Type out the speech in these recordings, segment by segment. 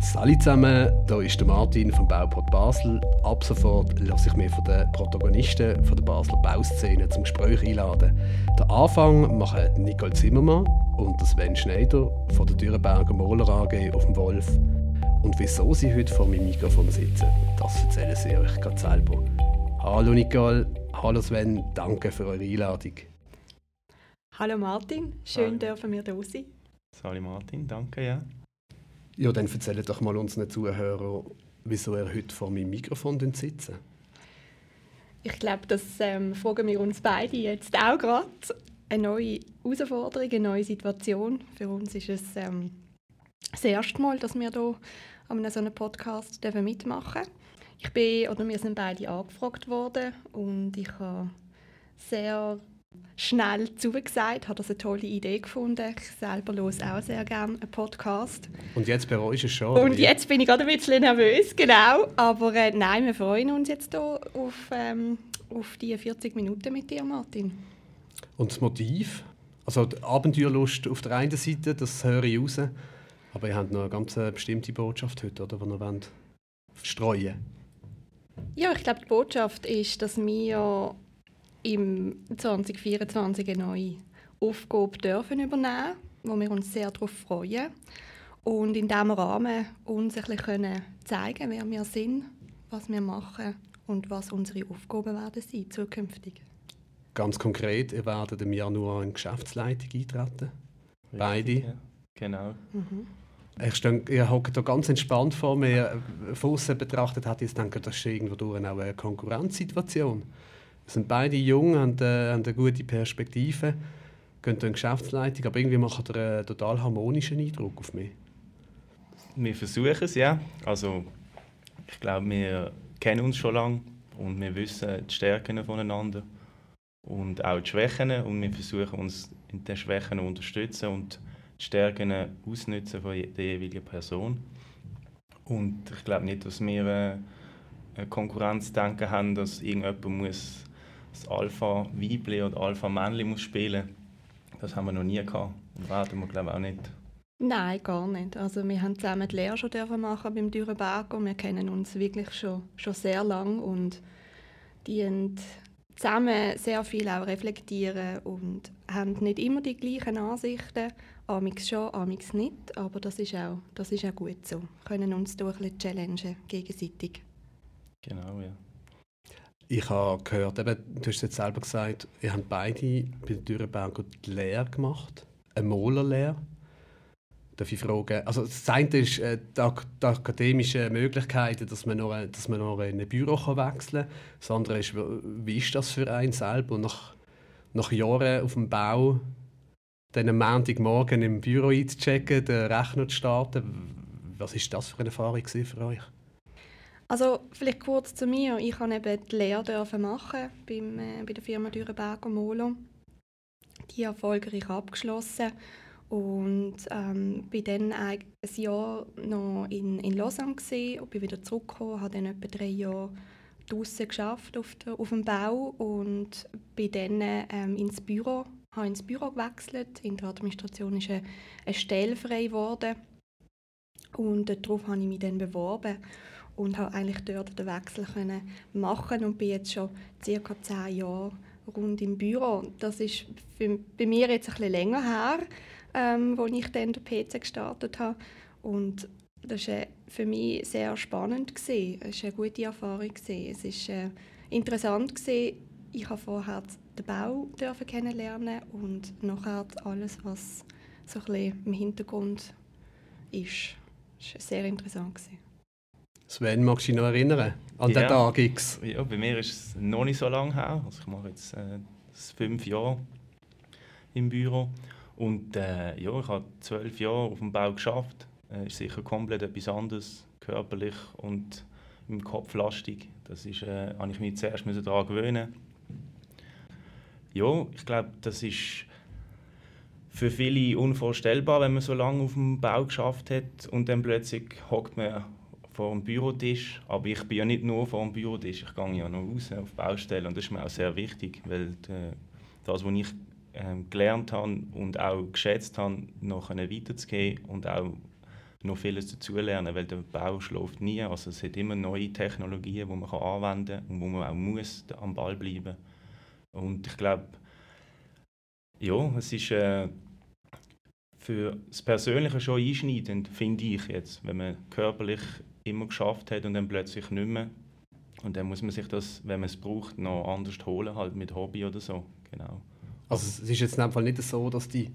Salut zusammen, hier ist der Martin vom Bauport Basel. Ab sofort lasse ich mich von den Protagonisten von der Basler Bauszene zum Gespräch einladen. Den Anfang machen Nicole Zimmermann und Sven Schneider von der Dürrenberger Moller AG auf dem Wolf. Und wieso sie heute vor meinem Mikrofon sitzen, das erzählen sie euch gerade selber. Hallo Nicole, hallo Sven, danke für eure Einladung. Hallo Martin, schön Hallo. dürfen wir hier sein. Hallo Martin, danke, ja. Ja, dann erzählt doch mal unseren Zuhörern, wieso er heute vor meinem Mikrofon sitzt. Ich glaube, das ähm, fragen wir uns beide jetzt auch gerade. Eine neue Herausforderung, eine neue Situation. Für uns ist es ähm, das erste Mal, dass wir hier an so einem Podcast mitmachen dürfen. Ich bin, oder wir sind beide angefragt worden und ich habe sehr schnell zugesagt, habe das eine tolle Idee gefunden. Ich selber höre auch sehr gerne einen Podcast. Und jetzt bereust du es schon? Und jetzt bin ich gerade ein bisschen nervös, genau. Aber äh, nein, wir freuen uns jetzt hier auf, ähm, auf die 40 Minuten mit dir, Martin. Und das Motiv? Also die Abenteuerlust auf der einen Seite, das höre ich raus. Aber ihr habt noch eine ganz äh, bestimmte Botschaft heute, oder, die ihr wollt streuen Ja, ich glaube, die Botschaft ist, dass wir im 2024 eine neue Aufgabe dürfen übernehmen wo wir uns sehr darauf freuen. Und in diesem Rahmen uns ein bisschen zeigen wer wir sind, was wir machen und was unsere Aufgaben werden sein zukünftig. Ganz konkret, ihr werdet im Januar in Geschäftsleitung eintreten. Richtig, Beide. Ja. Genau. Mhm. Ich stehe, ihr hockt da ganz entspannt vor mir. Von außen betrachtet hat ich gedacht, das ist irgendwo auch eine Konkurrenzsituation. Sind beide jung, haben, äh, haben eine gute Perspektive, gehen in Geschäftsleitung, aber irgendwie macht er einen total harmonischen Eindruck auf mich. Wir versuchen es, ja. Also, ich glaube, wir kennen uns schon lange und wir wissen die Stärken voneinander und auch die Schwächen und wir versuchen uns in den Schwächen zu unterstützen und die Stärken ausnutzen von der jeweiligen Person. Und ich glaube nicht, dass wir äh, Konkurrenzdenken haben, dass irgendjemand muss das Alpha-Weibli oder Alpha-Männli muss spielen Das haben wir noch nie gehabt und werden wir glaube auch nicht. Nein, gar nicht. Also wir haben zusammen die Lehre schon dürfen machen beim Dürrenberger. Wir kennen uns wirklich schon, schon sehr lang und die zusammen sehr viel auch reflektieren und haben nicht immer die gleichen Ansichten, amix schon, amix nicht, aber das ist auch, das ist auch gut so. Wir können uns durch ein challengen gegenseitig. Genau, ja. Ich habe gehört, eben, du hast jetzt selber gesagt, ihr habt beide bei der Dürrenberger die Lehre gemacht, eine Malerlehre. Darf ich fragen, also das eine ist äh, die, die akademische Möglichkeiten, dass man noch, dass man noch in ein Büro kann wechseln kann. Das andere ist, wie ist das für einen selber? Und nach, nach Jahren auf dem Bau, dann am Montagmorgen im Büro einzuchecken, den Rechner zu starten, was ist das für eine Erfahrung für euch? Also vielleicht kurz zu mir. Ich habe eben die Lehre machen beim, äh, bei der Firma Dürrenberger Molo. Die erfolgreich abgeschlossen und ähm, bin dann ein Jahr noch in, in Lausanne gewesen und bin wieder zurückgekommen, habe dann etwa drei Jahre draußen geschafft auf, auf dem Bau und bin dann ähm, ins Büro, habe ins Büro gewechselt. In der Administration ist eine, eine Stelle frei geworden und darauf habe ich mich dann beworben und habe eigentlich dort den Wechsel können machen und bin jetzt schon circa zehn Jahre rund im Büro. Das ist für, bei mir jetzt ein bisschen länger her, ähm, wo ich dann den PC gestartet habe und das war für mich sehr spannend. Es war eine gute Erfahrung gewesen. Es war äh, interessant gewesen. Ich habe vorher den Bau dürfen kennenlernen und nachher alles, was so ein bisschen im Hintergrund ist. Das war sehr interessant gewesen. Sven, magst du dich noch erinnern an ja. den Tag X? Ja, bei mir ist es noch nicht so lange her. Also ich mache jetzt äh, fünf Jahre im Büro. Und äh, ja, ich habe zwölf Jahre auf dem Bau geschafft. Äh, ist sicher komplett etwas anderes, körperlich und im Kopf lastig. Das ist, äh, habe ich mich zuerst daran gewöhnen. Ja, ich glaube, das ist für viele unvorstellbar, wenn man so lange auf dem Bau geschafft hat und dann plötzlich hockt man vor dem Bürotisch. Aber ich bin ja nicht nur vor dem Bürotisch, ich gehe ja noch raus auf Baustellen und das ist mir auch sehr wichtig, weil äh, das, was ich ähm, gelernt habe und auch geschätzt habe, noch weiterzugeben und auch noch vieles dazulernen, weil der Bau schläft nie. Also es hat immer neue Technologien, die man anwenden kann und wo man auch muss am Ball bleiben. Und ich glaube, ja, es ist äh, für das Persönliche schon einschneidend, finde ich jetzt, wenn man körperlich immer geschafft hat und dann plötzlich nicht mehr. Und dann muss man sich das, wenn man es braucht, noch anders holen, halt mit Hobby oder so. Genau. Also es ist jetzt in dem Fall nicht so, dass die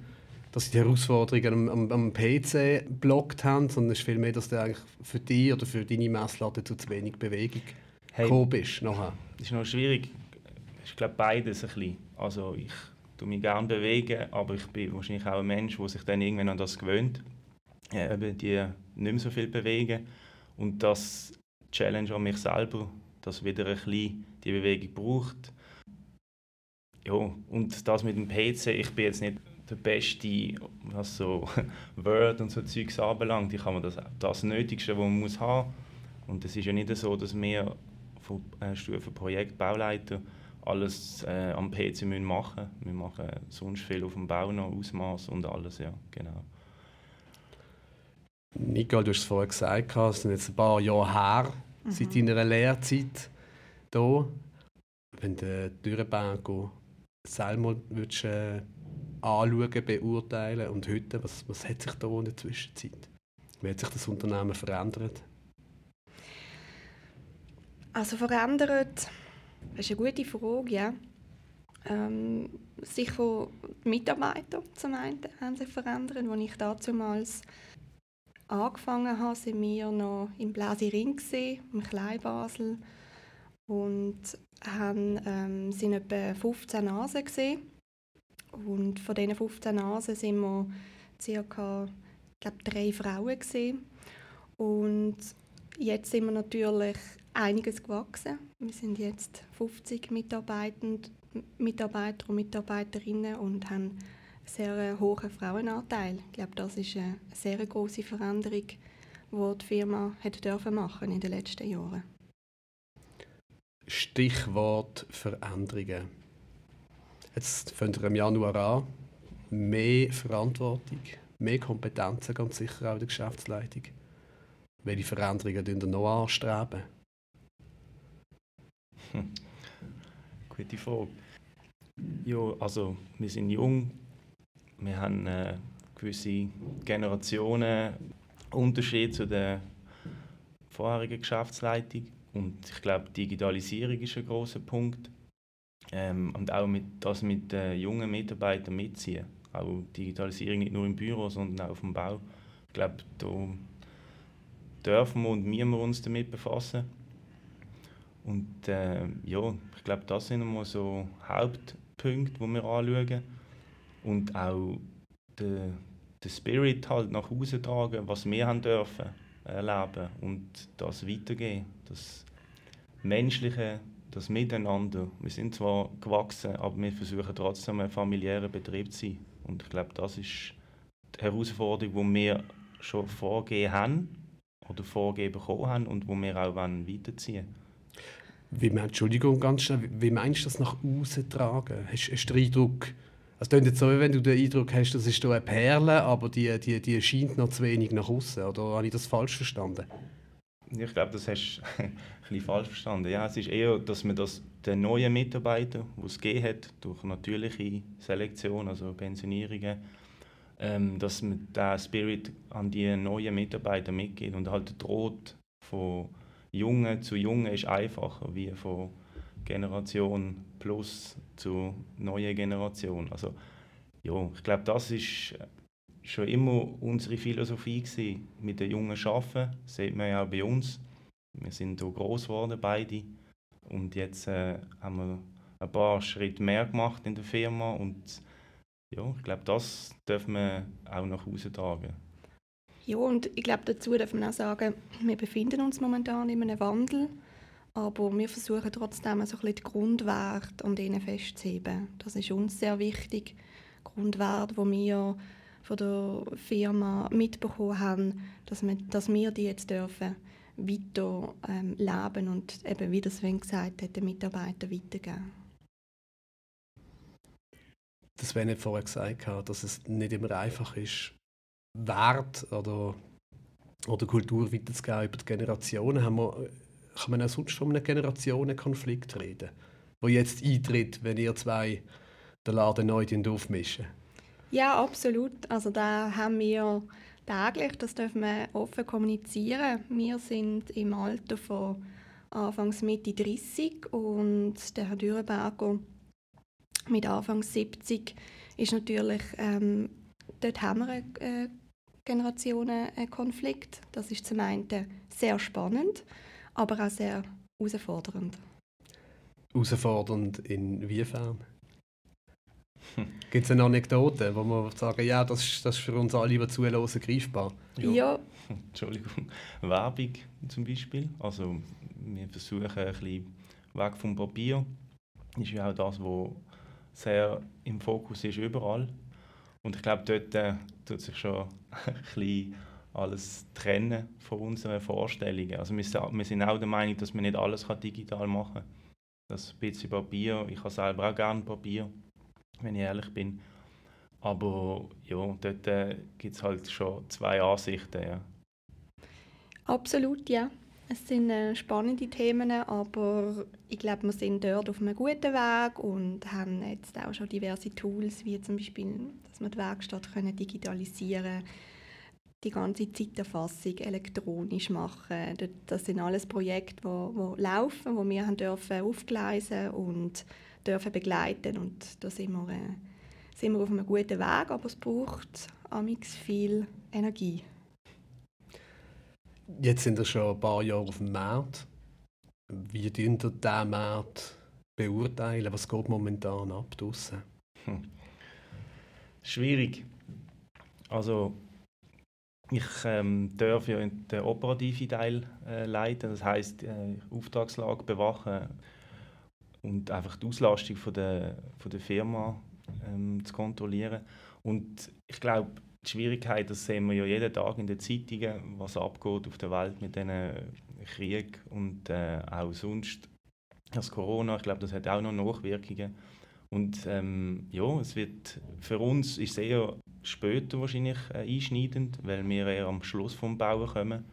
dass die Herausforderungen am, am, am PC blockt haben, sondern es ist vielmehr, dass du eigentlich für dich oder für deine Messlatte zu wenig Bewegung hey, gekommen bist. Nachher. Das ist noch schwierig. Ich glaube beides ein bisschen. Also ich tue mich gerne bewegen, aber ich bin wahrscheinlich auch ein Mensch, der sich dann irgendwann an das gewöhnt. Ja, eben die nicht mehr so viel bewegen. Und das Challenge an mich selber, dass wieder ein bisschen die Bewegung braucht. Ja, und das mit dem PC, ich bin jetzt nicht der Beste, was so Word und so Zeugs anbelangt. Ich habe das, das Nötigste, was man muss haben Und es ist ja nicht so, dass wir von äh, Stufe Projekt Bauleiter alles äh, am PC müssen machen. Wir machen sonst viel auf dem Bau noch, Ausmaß und alles, ja, genau. Nicole, du hast es vorher gesagt, es sind jetzt ein paar Jahre her, mhm. seit deiner Lehrzeit hier. Wenn du Dürrenbank selber würdest, äh, anschauen, beurteilen und heute, was, was hat sich da in der Zwischenzeit? Wie hat sich das Unternehmen verändert? Also verändert, das ist eine gute Frage, ja. Ähm, sicher die Mitarbeiter zum einen haben sich verändert. Als ich damals angefangen habe, sind wir noch im Blasiring, im Kleinbasel und haben, ähm, sind etwa 15 Nasen gesehen und von diesen 15 Nasen sind wir ca. glaub, drei Frauen. Gewesen. Und jetzt sind wir natürlich einiges gewachsen. Wir sind jetzt 50 Mitarbeiter und Mitarbeiterinnen und haben einen sehr hohen Frauenanteil. Ich glaube, das ist eine sehr große Veränderung, die die Firma hat dürfen machen in den letzten Jahren. Stichwort Veränderungen. Jetzt fängt er im Januar an. Mehr Verantwortung, mehr Kompetenzen, ganz sicher auch in der Geschäftsleitung. Welche Veränderungen tun ihr noch anstreben? Gute Frage. Ja, also wir sind jung, wir haben äh, gewisse Generationen Unterschied zu der vorherigen Geschäftsleitung und ich glaube Digitalisierung ist ein großer Punkt ähm, und auch mit, das mit den jungen Mitarbeitern mitziehen. Auch Digitalisierung nicht nur im Büro, sondern auch auf dem Bau. Ich glaube, da dürfen wir und müssen wir uns damit befassen. Und äh, ja, ich glaube, das sind immer so Hauptpunkte, die wir anschauen. Und auch den, den Spirit halt nach Hause tragen, was wir haben dürfen erleben und das weitergeben. Das menschliche das Miteinander. Wir sind zwar gewachsen, aber wir versuchen trotzdem ein familiärer Betrieb zu sein. Und ich glaube, das ist die Herausforderung, die wir schon vorgegeben haben oder vorgegeben bekommen haben und wo wir auch weiterziehen wollen. Wie, Entschuldigung, ganz schnell, wie meinst du das nach außen tragen? Hast, hast du den Eindruck, es klingt jetzt so, wenn du den Eindruck hast, das ist eine Perle, aber die, die, die scheint noch zu wenig nach außen. Oder habe ich das falsch verstanden? Ich glaube, das hast du ein bisschen falsch verstanden. Ja, es ist eher, dass man das den neuen Mitarbeitern, die es gegeben hat, durch natürliche Selektion, also Pensionierungen, ähm, dass man diesen Spirit an die neuen Mitarbeiter mitgeht. Und halt Droht von Jungen zu Jungen ist einfacher, wie von Generation plus zu neuen Generation. Also, ja, ich glaube, das ist schon immer unsere Philosophie gewesen, mit den Jungen arbeiten. Das sieht man ja auch bei uns. Wir sind hier groß geworden, beide. Und jetzt äh, haben wir ein paar Schritte mehr gemacht in der Firma. Und ja, ich glaube, das dürfen wir auch nach Hause tragen. Ja, und ich glaube, dazu darf man auch sagen, wir befinden uns momentan in einem Wandel. Aber wir versuchen trotzdem so ein die Grundwerte an denen festzuheben. Das ist uns sehr wichtig. Grundwerte, die wir von der Firma mitbekommen haben, dass wir, dass wir die jetzt dürfen weiter ähm, leben und eben, wie das Sven gesagt hat, den Mitarbeitern weitergeben. Das Sven hat vorher gesagt, dass es nicht immer einfach ist, Wert oder oder Kultur weiterzugeben über die Generationen, haben wir, kann man auch sonst von einem Generationenkonflikt reden, wo jetzt eintritt, wenn ihr zwei den Laden neu aufmischen. Ja, absolut. Also da haben wir täglich, das dürfen wir offen kommunizieren. Wir sind im Alter von Anfangs Mitte 30 und der Herr Dürrenberger mit Anfang 70 ist natürlich, ähm, dort haben wir einen äh, Generationenkonflikt. Das ist zum einen sehr spannend, aber auch sehr herausfordernd. Herausfordernd inwiefern? Gibt es eine Anekdote, wo man sagen, ja, das ist, das ist für uns alle, die zuhören, greifbar? Ja. ja. Entschuldigung. Werbung zum Beispiel. Also wir versuchen ein bisschen weg vom Papier. Das ist ja auch das, was sehr im Fokus ist überall. Und ich glaube, dort äh, tut sich schon ein alles trennen von unseren Vorstellungen. Also wir, wir sind auch der Meinung, dass man nicht alles digital machen kann. Das bisschen Papier, ich habe selber auch gerne Papier, wenn ich ehrlich bin. Aber ja, dort äh, gibt es halt schon zwei Ansichten. Ja. Absolut, ja. Es sind äh, spannende Themen, aber ich glaube, wir sind dort auf einem guten Weg und haben jetzt auch schon diverse Tools, wie zum Beispiel, wir die Werkstatt können digitalisieren können, die ganze Zeiterfassung elektronisch machen. Das sind alles Projekte, die, die laufen, die wir haben dürfen aufgleisen und dürfen begleiten und da sind wir, äh, sind wir auf einem guten Weg, aber es braucht amix viel Energie. Jetzt sind wir schon ein paar Jahre auf dem Markt. Wie beurteilen ihr diesen Markt beurteilen? Was geht momentan ab draussen? Hm. Schwierig. Also ich ähm, darf ja den operativen Teil äh, leiten, das heißt äh, Auftragslage bewachen und einfach die Auslastung von der, von der Firma ähm, zu kontrollieren. Und ich glaube, die Schwierigkeit, das sehen wir ja jeden Tag in den Zeitungen, was abgeht auf der Welt mit diesen Krieg und äh, auch sonst. Das Corona, ich glaube, das hat auch noch Nachwirkungen. Und ähm, ja, es wird für uns ist es eher später wahrscheinlich äh, einschneidend, weil wir eher am Schluss vom Bauen kommen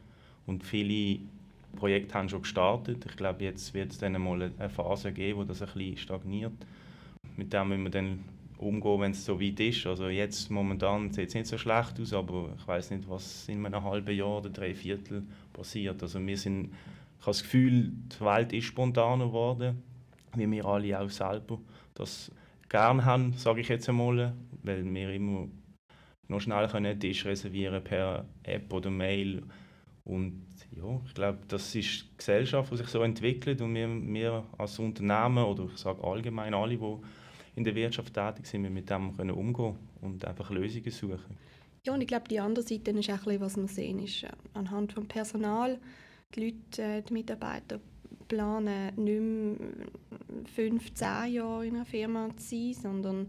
und viele Projekte haben schon gestartet. Ich glaube, jetzt wird es dann mal eine Phase geben, wo das ein bisschen stagniert. Mit dem müssen wir dann umgehen, wenn es so weit ist. Also jetzt momentan sieht es nicht so schlecht aus, aber ich weiß nicht, was in einem halben Jahr oder drei Viertel passiert. Also wir sind, ich habe das Gefühl, die Welt ist spontaner geworden, wie wir alle auch selber das gerne haben, sage ich jetzt einmal, weil wir immer noch schnell einen Tisch reservieren per App oder Mail und ja, ich glaube, das ist die Gesellschaft, die sich so entwickelt und wir, wir als Unternehmen oder ich sage allgemein alle, die in der Wirtschaft tätig sind, wir mit dem können umgehen und einfach Lösungen suchen. Ja, und ich glaube, die andere Seite ist auch was wir sehen, ist äh, anhand des Personal, die Leute, äh, die Mitarbeiter planen nicht mehr fünf, zehn Jahre in einer Firma zu sein, sondern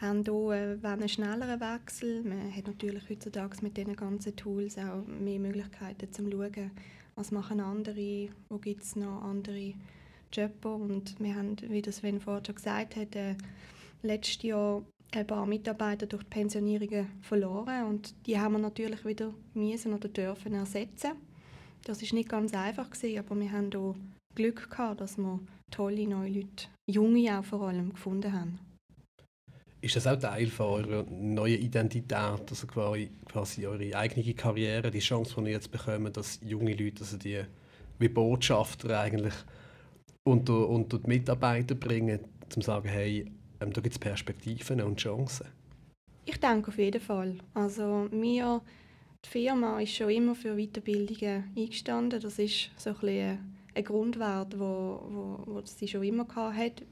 haben hier äh, einen schnelleren Wechsel. Man hat natürlich heutzutage mit diesen ganzen Tools auch mehr Möglichkeiten zu schauen, was machen andere, wo gibt es noch andere Jobber. Und wir haben, wie das Sven vorhin schon gesagt hat, äh, letztes Jahr ein paar Mitarbeiter durch die Pensionierungen verloren und die haben wir natürlich wieder müssen oder dürfen ersetzen. Das ist nicht ganz einfach gewesen, aber wir haben hier Glück gehabt, dass wir tolle neue Leute, junge auch vor allem, gefunden haben. Ist das auch Teil von eurer neuen Identität, also quasi, quasi eure eigene Karriere, die Chance, die ihr jetzt bekommt, dass junge Leute, also die wie Botschafter eigentlich unter, unter die Mitarbeiter bringen, um zu sagen, hey, ähm, da gibt es Perspektiven und Chancen? Ich denke auf jeden Fall. Also wir, die Firma ist schon immer für Weiterbildungen eingestanden. Das ist so ein, bisschen ein Grundwert, wo, wo, wo sie schon immer hat,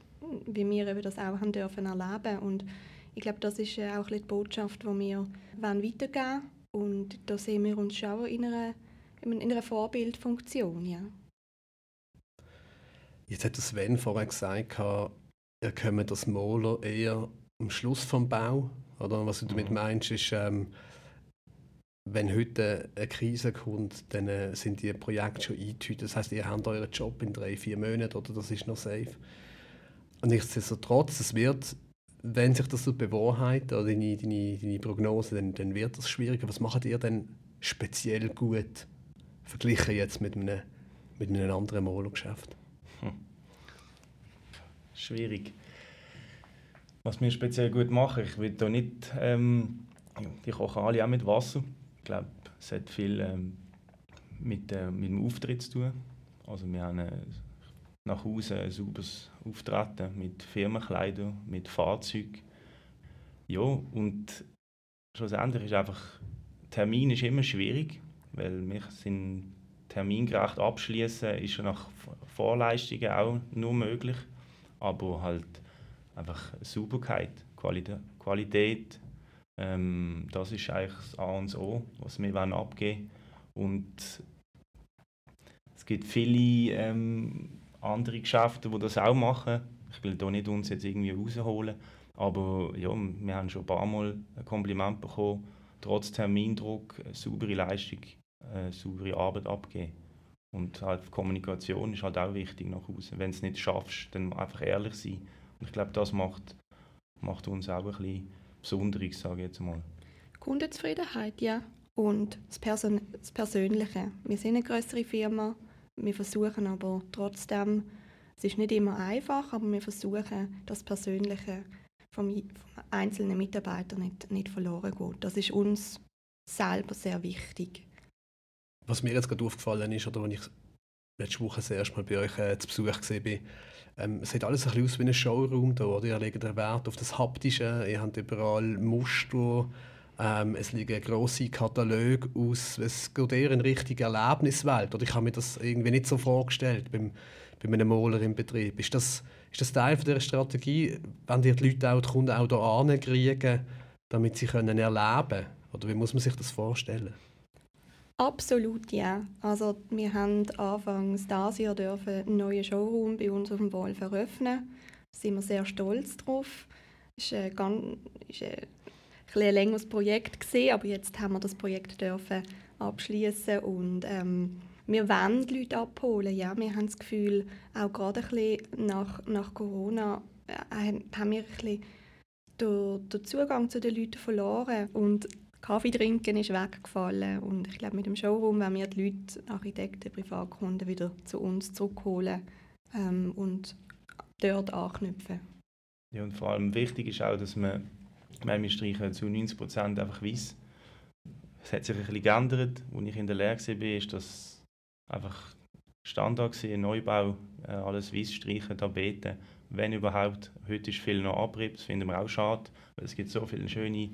wie wir eben das auch haben dürfen erleben und ich glaube, das ist auch ein bisschen die Botschaft, die wir weitergeben wollen. Und da sehen wir uns schon in einer, in einer Vorbildfunktion. Ja. Jetzt hat Sven vorher gesagt, ihr kommt das Moler eher am Schluss vom Bau. Oder was du damit mhm. meinst, ist, ähm, wenn heute eine Krise kommt, dann äh, sind die Projekte schon eingetütet. Das heißt, ihr habt euren Job in drei, vier Monaten oder das ist noch safe. Und nichtsdestotrotz, es wird, wenn sich das so bewahrheitet, oder deine, deine, deine Prognose, dann, dann wird das schwieriger. Was macht ihr denn speziell gut verglichen jetzt mit einem, mit einem anderen Molo-Geschäft? Hm. Schwierig. Was wir speziell gut machen, ich will da nicht, ähm, die kochen alle auch mit Wasser. Ich glaube, es hat viel ähm, mit, äh, mit dem Auftritt zu tun. Also wir haben äh, nach Hause ein sauberes Auftreten mit Firmenkleidern, mit Fahrzeug. Ja, und schlussendlich ist einfach, Termin ist immer schwierig, weil wir sind termingerecht abschließen ist nach Vorleistungen auch nur möglich, aber halt einfach Sauberkeit, Qualität, Qualität ähm, das ist eigentlich das A und O, was wir abgeben wollen. Und es gibt viele ähm, andere Geschäfte, die das auch machen. Ich will da nicht uns jetzt irgendwie rausholen, aber ja, wir haben schon ein paar Mal ein Kompliment bekommen, trotz Termindruck eine saubere Leistung, eine saubere Arbeit abgeben. Und halt Kommunikation ist halt auch wichtig nach außen. Wenn du es nicht schaffst, dann einfach ehrlich sein. Und ich glaube, das macht, macht uns auch ein bisschen Besonderes, sage ich jetzt mal. Kundenzufriedenheit, ja. Und das, Person das Persönliche. Wir sind eine größere Firma, wir versuchen aber trotzdem, es ist nicht immer einfach, aber wir versuchen, das Persönliche vom, vom einzelnen Mitarbeiter nicht, nicht verloren geht. Das ist uns selber sehr wichtig. Was mir jetzt gerade aufgefallen ist, oder wenn ich letzte Woche das erste Mal bei euch äh, zu Besuch war, ähm, es sieht alles ein bisschen aus wie ein Showroom da, oder? Ihr legt Wert auf das Haptische, ihr habt überall Muster, ähm, es liegen grosse Kataloge aus. Es geht eher in Richtung Erlebniswelt. Oder ich habe mir das irgendwie nicht so vorgestellt beim, bei einem Maler im Betrieb. Ist das, ist das Teil von dieser Strategie, wenn die Leute auch, die Kunden auch hier kriegen, damit sie können erleben können? Oder wie muss man sich das vorstellen? Absolut, ja. Also wir haben anfangs dieses Jahr dürfen einen neuen Showroom bei uns auf dem Wolf eröffnen. Da sind wir sehr stolz drauf. Es ist, äh, ganz, ist äh, ein längeres Projekt gesehen, aber jetzt haben wir das Projekt dürfen abschließen und ähm, wir wollen die Leute abholen. Ja, wir haben das Gefühl, auch gerade ein bisschen nach, nach Corona äh, haben wir ein bisschen den, den Zugang zu den Leuten verloren und Kaffee trinken ist weggefallen und ich glaube mit dem Showroom werden wir die Leute, Architekten, Privatkunden wieder zu uns zurückholen ähm, und dort anknüpfen. Ja, und vor allem wichtig ist auch, dass man weil wir streichen zu 90 einfach weiß. Es hat sich ein bisschen geändert. Als ich in der Lehre war, ist das einfach Standard gewesen, Neubau, äh, alles weiß streichen, Tapeten, wenn überhaupt. Heute ist viel noch Abrieb, das finden wir auch schade, weil es gibt so viele schöne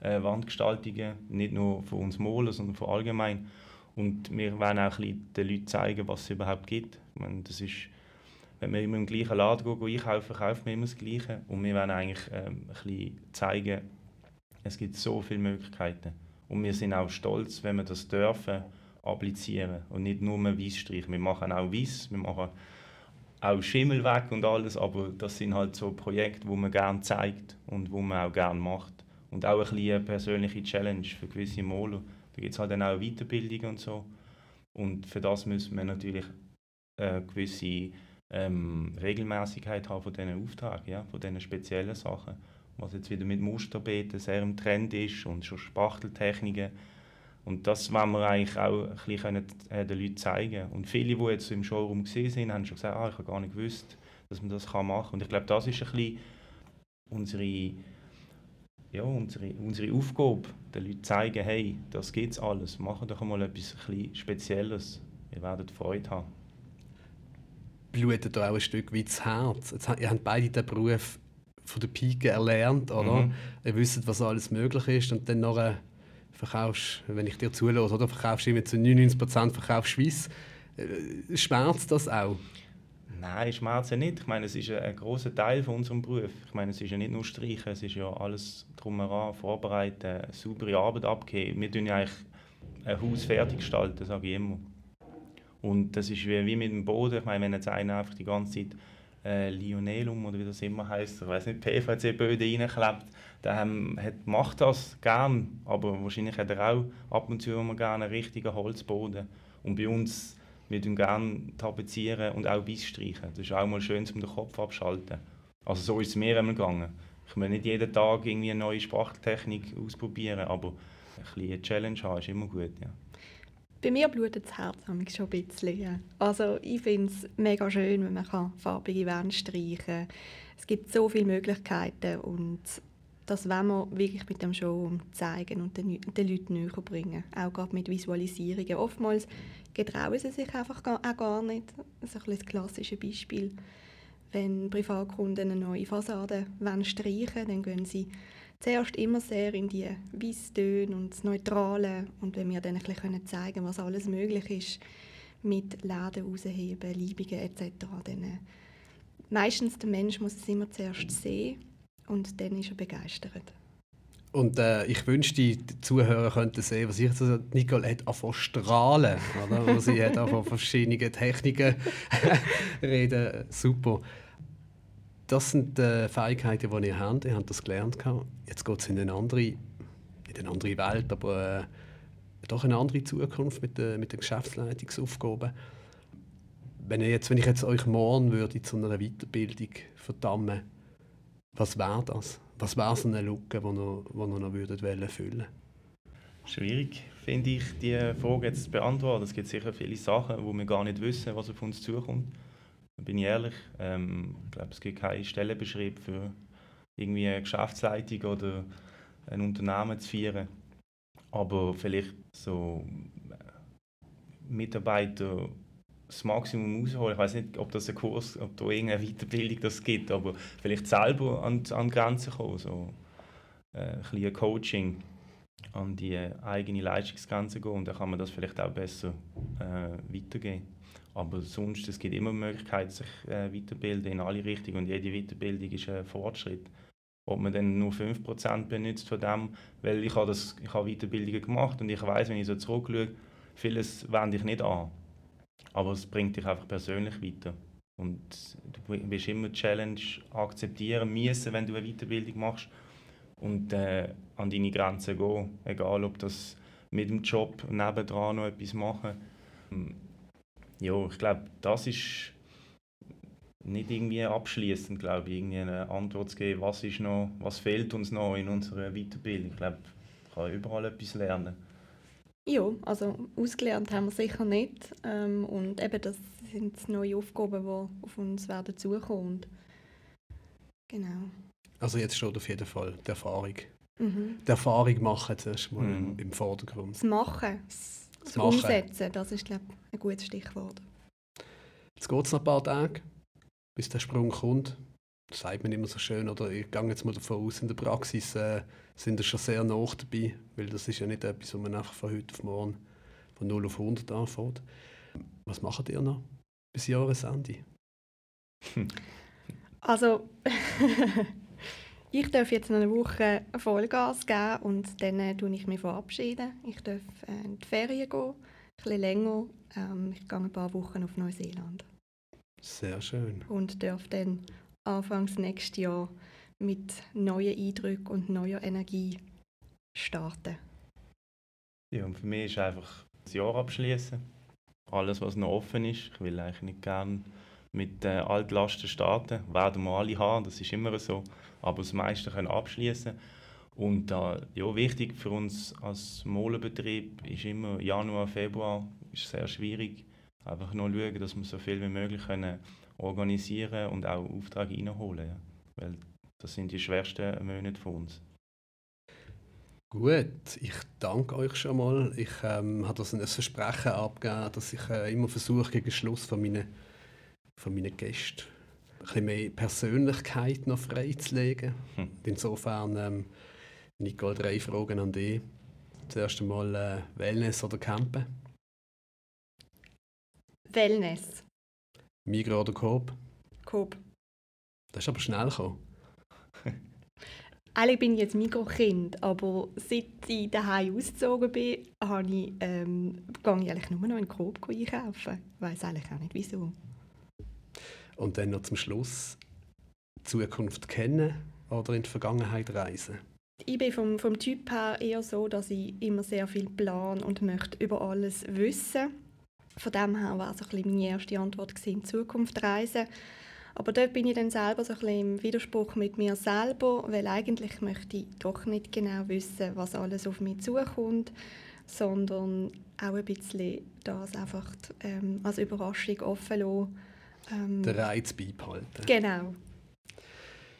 äh, Wandgestaltungen, nicht nur von uns Molen, sondern von allgemein. Und wir wollen auch den Leuten zeigen, was es überhaupt gibt. Meine, das ist wenn wir immer im gleichen Laden gehen, einkaufen, kaufen wir immer das Gleiche. Und wir wollen eigentlich ähm, ein bisschen zeigen, es gibt so viele Möglichkeiten. Und wir sind auch stolz, wenn wir das dürfen applizieren und nicht nur einen Weissstrich. Wir machen auch Weiss, wir machen auch Schimmel weg und alles, aber das sind halt so Projekte, wo man gerne zeigt und wo man auch gerne macht. Und auch ein bisschen eine persönliche Challenge für gewisse Moler. Da gibt es halt dann auch Weiterbildung und so. Und für das müssen wir natürlich äh, gewisse ähm, Regelmäßigkeit haben von diesen Aufträgen, ja, von diesen speziellen Sachen. Was jetzt wieder mit Musterbeten sehr im Trend ist und schon Spachteltechniken. Und das wollen wir eigentlich auch ein bisschen äh, den Leuten zeigen. Und viele, die jetzt im Showroom gesehen sind, haben schon gesagt, ah, ich habe gar nicht gewusst, dass man das machen kann. Und ich glaube, das ist ein bisschen unsere, ja, unsere, unsere Aufgabe, den Leuten zeigen, hey, das geht's alles, machen doch mal etwas Spezielles. Ihr werdet Freude haben blutet da auch ein Stück weit das Herz. Jetzt, ihr habt beide den Beruf von der Pike erlernt, oder? Mhm. Ihr wisst, was alles möglich ist und dann noch verkaufst, wenn ich dir zulasse, oder verkaufst du immer zu 99% verkaufst Schweiz. Äh, schmerzt das auch? Nein, schmerzt ja nicht. Ich meine, es ist ein, ein großer Teil von unserem Beruf. Ich meine, es ist ja nicht nur Streichen, es ist ja alles drumheran, vorbereiten, saubere Arbeit abgeben. Wir tun ja eigentlich ein Haus fertig gestalten, sage ich immer. Und das ist wie, wie mit dem Boden. Ich meine, wenn jetzt einer einfach die ganze Zeit äh, Lionelum oder wie das immer heißt, ich weiß nicht, PVC-Böden reinklebt, der ähm, hat, macht das gern, aber wahrscheinlich hat er auch ab und zu immer gerne einen richtigen Holzboden. Und bei uns, wir tun gerne tapezieren und auch Biss streichen. Das ist auch mal schön, um den Kopf abschalten. Also so ist es mir einmal gegangen. Ich will nicht jeden Tag irgendwie eine neue Sprachtechnik ausprobieren, aber bisschen eine Challenge haben ist immer gut, ja. Bei mir blutet das Herz schon ein bisschen. Ja. Also ich finde es mega schön, wenn man farbige Wände streichen kann. Es gibt so viele Möglichkeiten und das wollen wir wirklich mit dem Show zeigen und den, den Leuten näher bringen. Auch gerade mit Visualisierungen. Oftmals getrauen sie sich einfach auch gar nicht. Das ist ein das klassische Beispiel. Wenn Privatkunden eine neue Fassade streichen wollen, dann gehen sie zuerst immer sehr in die Weisstöne und das Neutrale. Und wenn wir dann ein bisschen zeigen können, was alles möglich ist, mit Läden rausheben, Liebungen etc., dann äh, meistens der Mensch muss es immer zuerst sehen und dann ist er begeistert. Und äh, ich wünschte, die Zuhörer könnten sehen, was ich so, Nicole hat von strahlen, oder? Wo sie hat von verschiedenen Techniken reden. Super. Das sind die äh, Fähigkeiten, die ihr habt. Ihr habt das gelernt. Jetzt geht es in eine andere, in eine andere Welt, aber äh, doch eine andere Zukunft mit, äh, mit den Geschäftsleitungsaufgaben. Wenn, ihr jetzt, wenn ich jetzt euch morgen würde zu einer Weiterbildung verdammen was wäre das? Was wäre so eine Lücke, die ihr, die noch würdet füllen Schwierig, finde ich, die Frage jetzt zu beantworten. Es gibt sicher viele Sachen, wo wir gar nicht wissen, was auf uns zukommt. Bin ich ehrlich. Ähm, ich glaube, es gibt keinen Stellenbeschrieb für irgendwie eine Geschäftsleitung oder ein Unternehmen zu führen. Aber vielleicht so äh, Mitarbeiter das Maximum rausholen. Ich weiß nicht, ob das ein Kurs, ob da irgendeine Weiterbildung das gibt, aber vielleicht selber an, an Grenzen kommen, so äh, ein bisschen Coaching an die eigene Leistungsgrenze gehen und dann kann man das vielleicht auch besser äh, weitergeben. Aber sonst, es gibt immer Möglichkeiten, sich äh, weiterbilden in alle Richtungen und jede Weiterbildung ist ein Fortschritt. Ob man dann nur 5% benutzt von dem, weil ich habe, das, habe Weiterbildungen gemacht und ich weiß, wenn ich so zurückschaue, vieles wende ich nicht an. Aber es bringt dich einfach persönlich weiter. Und du wirst immer die Challenge akzeptieren müssen, wenn du eine Weiterbildung machst und äh, an deine Grenzen gehen. Egal, ob das mit dem Job nebendran noch etwas machen. Ja, ich glaube, das ist nicht irgendwie abschließend, glaube ich, irgendwie eine Antwort zu geben, was, ist noch, was fehlt uns noch in unserer Weiterbildung. Ich glaube, ich kann überall etwas lernen. Ja, also ausgelernt haben wir sicher nicht. Ähm, und eben das sind neue Aufgaben, die auf uns werden zukommen. Genau. Also jetzt steht auf jeden Fall die Erfahrung. Mhm. Die Erfahrung machen zuerst mal mhm. im Vordergrund. Das Machen, das, das machen. Umsetzen, das ist glaube ich ein gutes Stichwort. Jetzt geht es noch ein paar Tage, bis der Sprung kommt das sagt man immer so schön, oder ich gehe jetzt mal davon aus, in der Praxis äh, sind wir schon sehr nah dabei, weil das ist ja nicht etwas, wo man einfach von heute auf morgen von 0 auf 100 anfängt. Was macht ihr noch bis Jahresende? Also, ich darf jetzt noch eine Woche Vollgas geben und dann äh, ich mich verabschieden. Ich darf äh, in die Ferien gehen, ein bisschen länger. Ähm, ich gehe ein paar Wochen auf Neuseeland. Sehr schön. Und darf dann Anfangs nächstes Jahr mit neuen Eindrücken und neuer Energie starten. Ja, und für mich ist einfach das Jahr abschließen. Alles, was noch offen ist. Ich will eigentlich nicht gerne mit äh, Altlasten starten. Werden wir alle haben, das ist immer so. Aber das meiste können abschließen. Und äh, ja, wichtig für uns als Molenbetrieb ist immer Januar, Februar ist sehr schwierig. Einfach nur schauen, dass wir so viel wie möglich können organisieren und auch Aufträge reinholen. Ja. Weil das sind die schwersten Monate von uns. Gut, ich danke euch schon mal. Ich ähm, habe das ein Versprechen abgegeben, dass ich äh, immer versuche, gegen Schluss von meinen, von meinen Gästen ein bisschen mehr Persönlichkeit noch freizulegen. Hm. Insofern, ähm, Nicole, drei Fragen an dich. Zuerst einmal äh, Wellness oder Campen? Wellness. Migros oder Coop? Coop. Das ist aber schnell gekommen. Eigentlich bin ich jetzt Migros-Kind, aber seit ich daheim ausgezogen bin, habe ich, ähm, gehe ich eigentlich nur noch in Coop einkaufen. Ich weiß eigentlich auch nicht, wieso. Und dann noch zum Schluss Zukunft kennen oder in die Vergangenheit reisen? Ich bin vom, vom Typ her eher so, dass ich immer sehr viel plan und möchte über alles wissen von dem her war so ein meine erste Antwort gewesen, in Zukunft reisen. Aber dort bin ich dann selber so ein bisschen im Widerspruch mit mir selber, weil eigentlich möchte ich doch nicht genau wissen, was alles auf mich zukommt, sondern auch ein bisschen das einfach ähm, als Überraschung offen lassen. Ähm, Den Reiz beibehalten. Genau.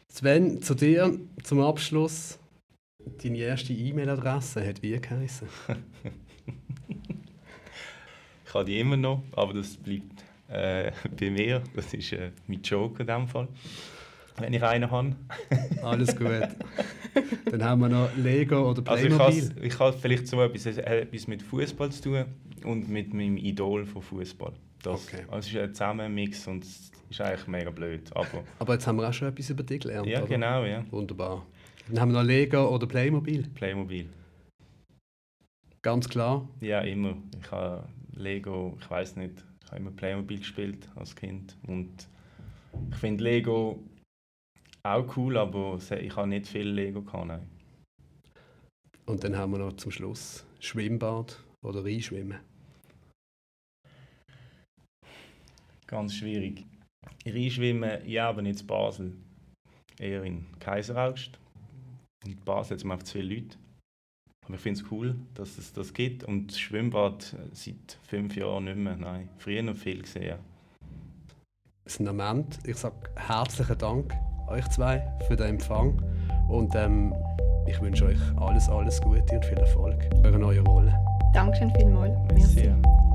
Sven, zu dir zum Abschluss. Deine erste E-Mail-Adresse hat wie geheißen? ich habe die immer noch, aber das bleibt äh, bei mir. Das ist äh, mein Joke in dem Fall. Wenn ich einen habe. Alles gut. Dann haben wir noch Lego oder Playmobil. Also ich, ich habe vielleicht so etwas, etwas mit Fußball zu tun und mit meinem Idol von Fußball. Das, okay. also es ist ein Zusammenmix und es ist eigentlich mega blöd. Aber, aber jetzt haben wir auch schon etwas über dich gelernt. Ja, oder? genau. Ja. Wunderbar. Dann haben wir noch Lego oder Playmobil. Playmobil. Ganz klar. Ja, immer. Ich habe Lego, ich weiß nicht, ich habe immer Playmobil gespielt als Kind und ich finde Lego auch cool, aber ich habe nicht viel Lego gehabt, nein. Und dann haben wir noch zum Schluss Schwimmbad oder Reinschwimmen. Ganz schwierig. Reinschwimmen, ja, aber nicht in Basel. Eher in Kaiseraugst. In Basel hat es einfach zu viele Leute. Aber ich finde es cool, dass es das gibt. Und das Schwimmbad seit fünf Jahren nicht mehr. Nein, früher noch viel gesehen. Es ist ein Moment. Ich sage herzlichen Dank euch zwei für den Empfang. Und ähm, ich wünsche euch alles, alles Gute und viel Erfolg für eure neue Rolle. Dankeschön vielmals. Merci. Merci.